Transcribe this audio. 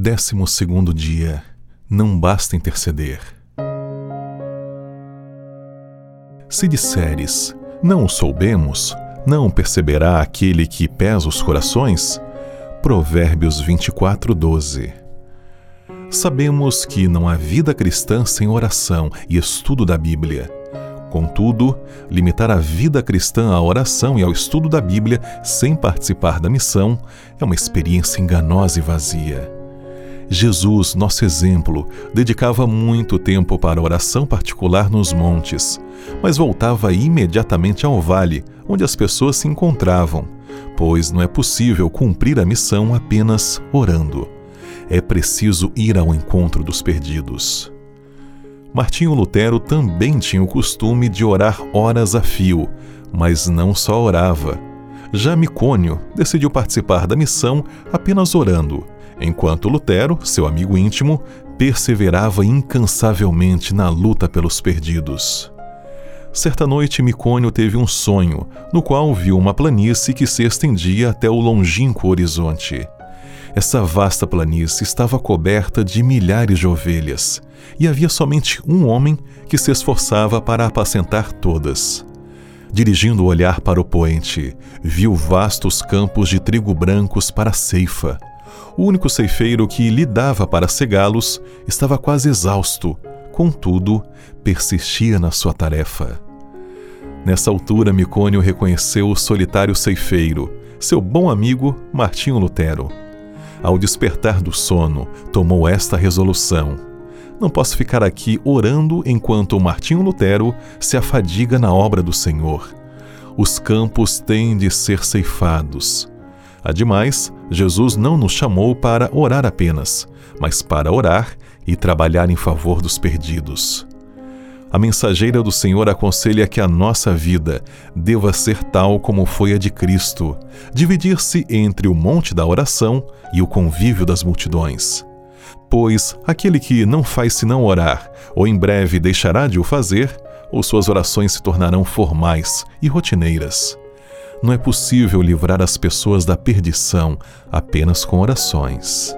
Décimo segundo dia. Não basta interceder. Se disseres, não o soubemos, não perceberá aquele que pesa os corações? Provérbios 24, 12. Sabemos que não há vida cristã sem oração e estudo da Bíblia. Contudo, limitar a vida cristã à oração e ao estudo da Bíblia sem participar da missão é uma experiência enganosa e vazia. Jesus, nosso exemplo, dedicava muito tempo para oração particular nos montes, mas voltava imediatamente ao vale, onde as pessoas se encontravam, pois não é possível cumprir a missão apenas orando. É preciso ir ao encontro dos perdidos. Martinho Lutero também tinha o costume de orar horas a fio, mas não só orava. Já Micônio decidiu participar da missão apenas orando enquanto Lutero, seu amigo íntimo, perseverava incansavelmente na luta pelos perdidos. Certa noite, Micônio teve um sonho, no qual viu uma planície que se estendia até o longínquo horizonte. Essa vasta planície estava coberta de milhares de ovelhas, e havia somente um homem que se esforçava para apacentar todas. Dirigindo o olhar para o poente, viu vastos campos de trigo brancos para a ceifa, o único ceifeiro que lhe dava para cegá-los estava quase exausto, contudo, persistia na sua tarefa. Nessa altura, Micônio reconheceu o solitário ceifeiro, seu bom amigo Martinho Lutero. Ao despertar do sono, tomou esta resolução: Não posso ficar aqui orando enquanto Martinho Lutero se afadiga na obra do Senhor. Os campos têm de ser ceifados. Ademais, Jesus não nos chamou para orar apenas, mas para orar e trabalhar em favor dos perdidos. A mensageira do Senhor aconselha que a nossa vida deva ser tal como foi a de Cristo, dividir-se entre o monte da oração e o convívio das multidões. Pois aquele que não faz senão orar, ou em breve deixará de o fazer, ou suas orações se tornarão formais e rotineiras. Não é possível livrar as pessoas da perdição apenas com orações.